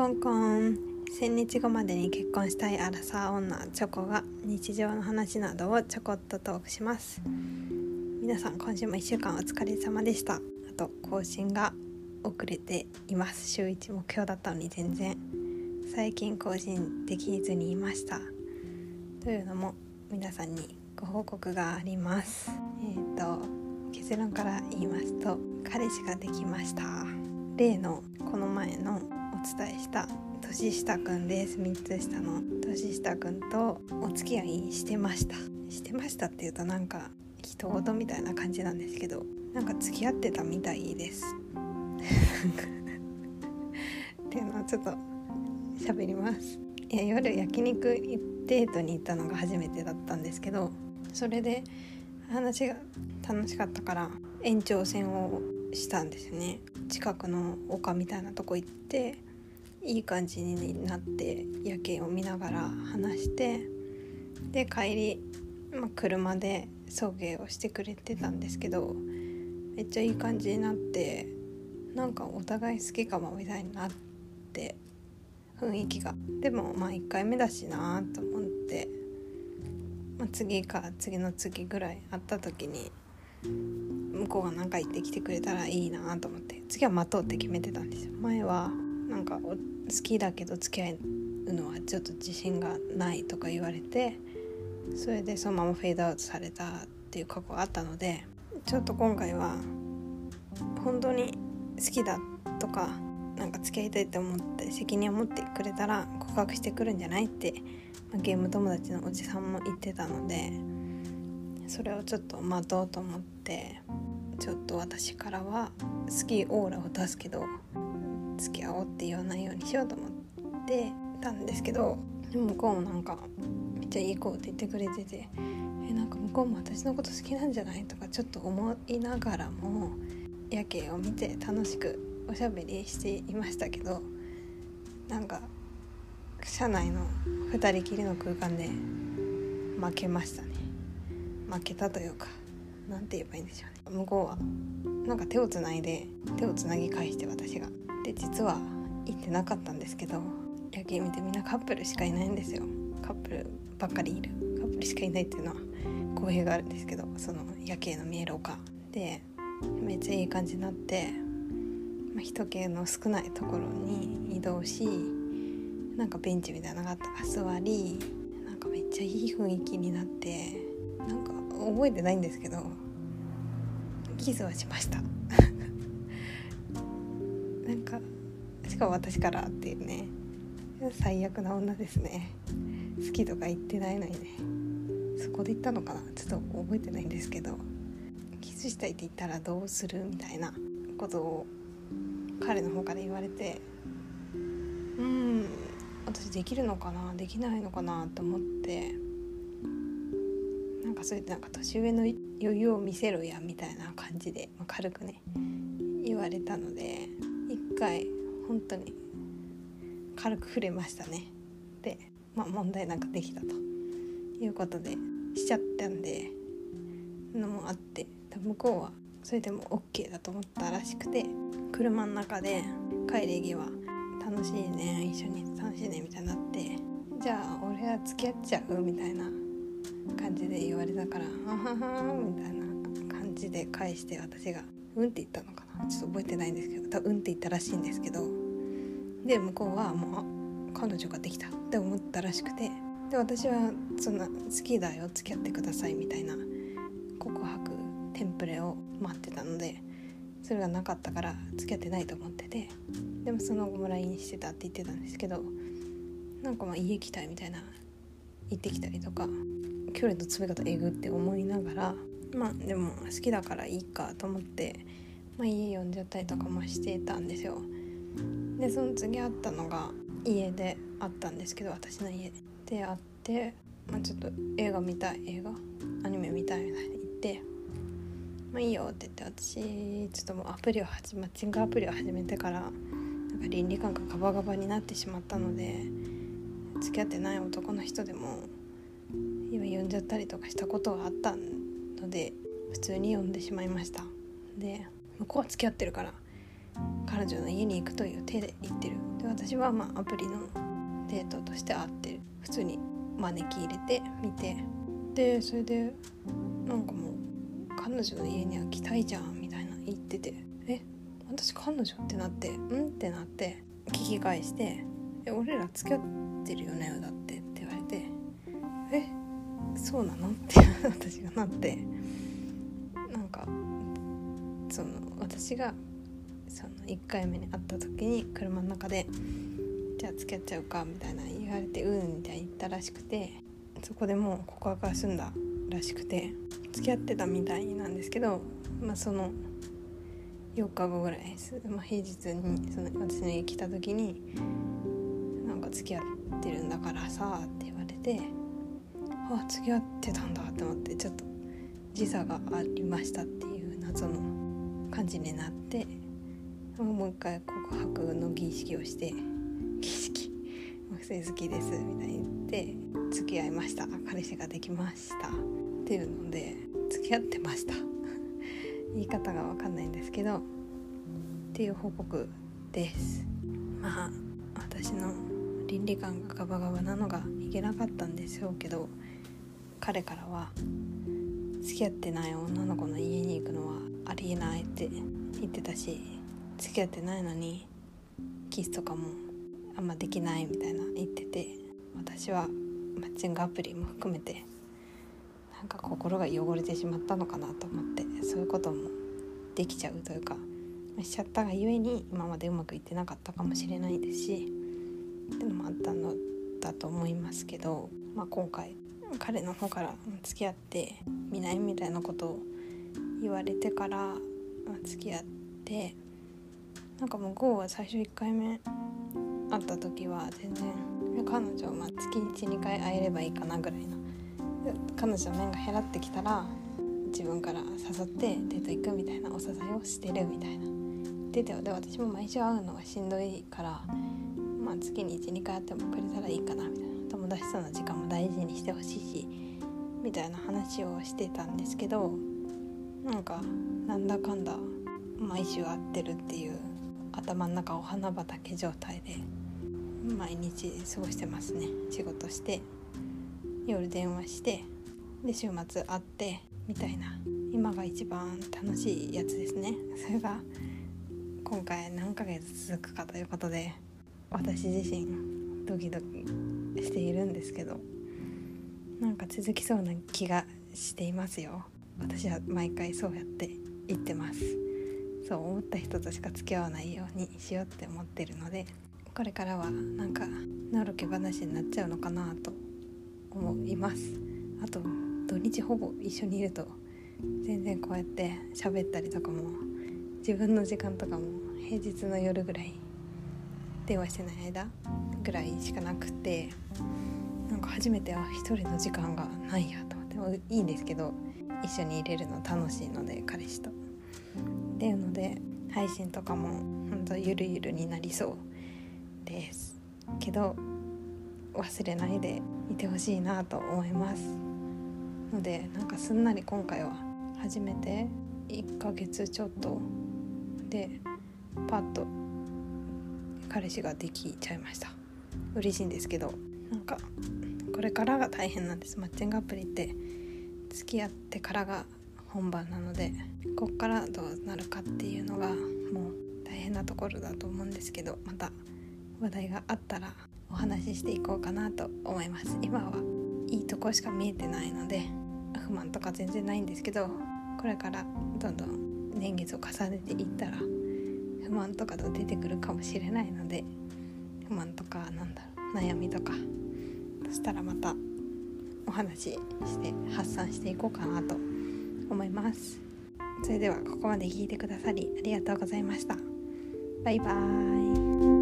コンコン。千日後までに結婚したいアラサー女チョコが日常の話などをちょこっとトークします。皆さん今週も1週間お疲れ様でした。あと更新が遅れています。週1目標だったのに全然。最近更新できずにいました。というのも皆さんにご報告があります。えっ、ー、と結論から言いますと彼氏ができました。例のこの前の伝えした。年下くんです。3つ下の年下くんとお付き合いしてました。してましたっていうとなんか人事みたいな感じなんですけどなんか付き合ってたみたいです。っていうのをちょっと喋ります。いや夜焼肉デートに行ったのが初めてだったんですけどそれで話が楽しかったから延長戦をしたんですね。近くの丘みたいなとこ行っていい感じになって夜景を見ながら話してで帰り、まあ、車で送迎をしてくれてたんですけどめっちゃいい感じになってなんかお互い好きかもみたいになって雰囲気が。でもまあ1回目だしなと思って、まあ、次か次の次ぐらい会った時に向こうが何か言ってきてくれたらいいなと思って次は待とうって決めてたんですよ。前はなんか好きだけど付き合うのはちょっと自信がないとか言われてそれでそのままフェードアウトされたっていう過去があったのでちょっと今回は本当に好きだとかなんか付き合いたいって思って責任を持ってくれたら告白してくるんじゃないって、ゲーム友達のおじさんも言ってたのでそれをちょっと待とうと思ってちょっと私からは好きオーラを出すけど付き合おうって言わないようにしようと思ってたんですけど向こうもなんかめっちゃいい子って言ってくれててえなんか向こうも私のこと好きなんじゃないとかちょっと思いながらも夜景を見て楽しくおしゃべりしていましたけどなんか車内の2人きりの空間で負けましたね。負けたというか何て言えばいいんでしょうね。向こうはなんか手をつないで手をつなぎ返して私が。で実は行ってなかったんですけど夜景見てみんなカップルしかいないんですよ。カップルばっかりいる。カップルしかいないっていうのは公平があるんですけどその夜景の見える丘でめっちゃいい感じになって、まあ、人気の少ないところに移動しなんかベンチみたいなのがあったら座りなんかめっちゃいい雰囲気になってなんか覚えてないんですけどキスはしました。なんかしかも私からっていうね。最悪な女ですね。好きとか言ってないのにね。そこで言ったのかな。ちょっと覚えてないんですけど。キスしたいって言ったらどうするみたいな。ことを彼の方から言われて。うん私できるのかな。できないのかなと思って。なんかそうやってなんか年上の余裕を見せろやみたいな感じで、まあ、軽くね言われたので。回本当に軽く触れましたね。で、まあ、問題なくできたと。いうことでしちゃったんでのもあって向こうはそれでも OK だと思ったらしくて車の中で帰り際楽しいね一緒に楽しいねみたいになってじゃあ俺は付き合っちゃう？みたいな感じで言われたから「あはは」みたいな感じで返して私が「うん」って言ったのかな。ちょっと覚えてないんですけど多分「うん」って言ったらしいんですけどで向こうはもう彼女ができたって思ったらしくてで私はそんな好きだよ付き合ってくださいみたいな告白テンプレを待ってたのでそれがなかったから付き合ってないと思っててでもその後も LINE してたって言ってたんですけどなんかまあ家来たいみたいな行ってきたりとか距離の詰め方えぐって思いながらまあでも好きだからいいかと思って、まあ、家呼んじゃったりとかもしてたんですよ。でその次会ったのが家で会ったんですけど私の家。で会って、まあ、ちょっと映画見たい映画？アニメ見たいみたいに言って「まあいいよ」って言って私ちょっともうアプリを始マッチングアプリを始めてからなんか倫理観がガバガバになってしまったので付き合ってない男の人でも今呼んじゃったりとかしたことがあったので普通に呼んでしまいました。で向こうは付き合ってるから彼女の家に行くという手で言ってる。で私はまあアプリのデートとして会ってる。普通に招き入れて見て。でそれでなんかもう彼女の家には来たいじゃんみたいな言ってて。え私彼女ってなってうんってなって聞き返して「え俺ら付き合ってるよねだって」って言われて「えそうなの?」って 私がなって。なんかその私がその1回目に会った時に車の中で「じゃあ付き合っちゃうか」みたいな言われて「うん」みたいに言ったらしくてそこでもう告白が済んだらしくて付き合ってたみたいなんですけど、まあ、その4日後ぐらいです、まあ、平日にその私の家来た時に「なんか付き合ってるんだからさ」って言われて「あ付き合ってたんだ」って思ってちょっと時差がありましたっていう感じになってもう一回告白の儀式をして儀式木星好きですみたいに言って付き合いました。彼氏ができました。っていうので付き合ってました。言い方が分かんないんですけどっていう報告です。まあ私の倫理観がガバガバなのがいけなかったんでしょうけど彼からは付き合ってない女の子の家に行くのはありえないって言ってたし付き合ってないのにキスとかもあんまできないみたいな言ってて私はマッチングアプリも含めてなんか心が汚れてしまったのかなと思ってそういうこともできちゃうというかしちゃったがゆえに今までうまくいってなかったかもしれないですしっていうのもあったのだと思いますけど、まあ、今回彼の方から付き合ってみないみたいなことを言われてから、ま、付き合ってなんかもうは最初1回目会った時は全然彼女はま月12回会えればいいかなぐらいの彼女の面が減らってきたら自分から誘ってデート行くみたいなお誘いをしてるみたいな。でで私も毎週会うのがしんどいからまあ月に12回会ってもくれたらいいかなみたいな。友達との時間も大事にしてほしいしみたいな話をしてたんですけどなんかなんだかんだ毎週会ってるっていう頭の中お花畑状態で毎日過ごしてますね。仕事して夜電話してで週末会ってみたいな。今が一番楽しいやつですね。それが今回何ヶ月続くかということで私自身ドキドキしているんですけどなんか続きそうな気がしていますよ。私は毎回そうやって言ってます。そう思った人としか付き合わないようにしようって思ってるのでこれからはなんかのろけ話になっちゃうのかなと思います。あと土日ほぼ一緒にいると全然こうやって喋ったりとかも自分の時間とかも平日の夜ぐらい電話してない間ぐらいしかなくてなんか初めては一人の時間がないやと。思ってもいいんですけど一緒にいれるの楽しいので彼氏と。っていうので配信とかもほんとゆるゆるになりそうです。けど忘れないでいてほしいなと思います。のでなんかすんなり今回は初めて1ヶ月ちょっとでパッと彼氏ができちゃいました。嬉しいんですけどなんかこれからが大変なんです。マッチングアプリって。付き合ってからが本番なのでこっからどうなるかっていうのがもう大変なところだと思うんですけどまた話題があったらお話ししていこうかなと思います。今はいいとこしか見えてないので不満とか全然ないんですけどこれからどんどん年月を重ねていったら不満とかと出てくるかもしれないので不満とかなんだろう悩みとかそしたらまたお話しして発散していこうかなと思います。それではここまで聞いてくださりありがとうございました。バイバーイ。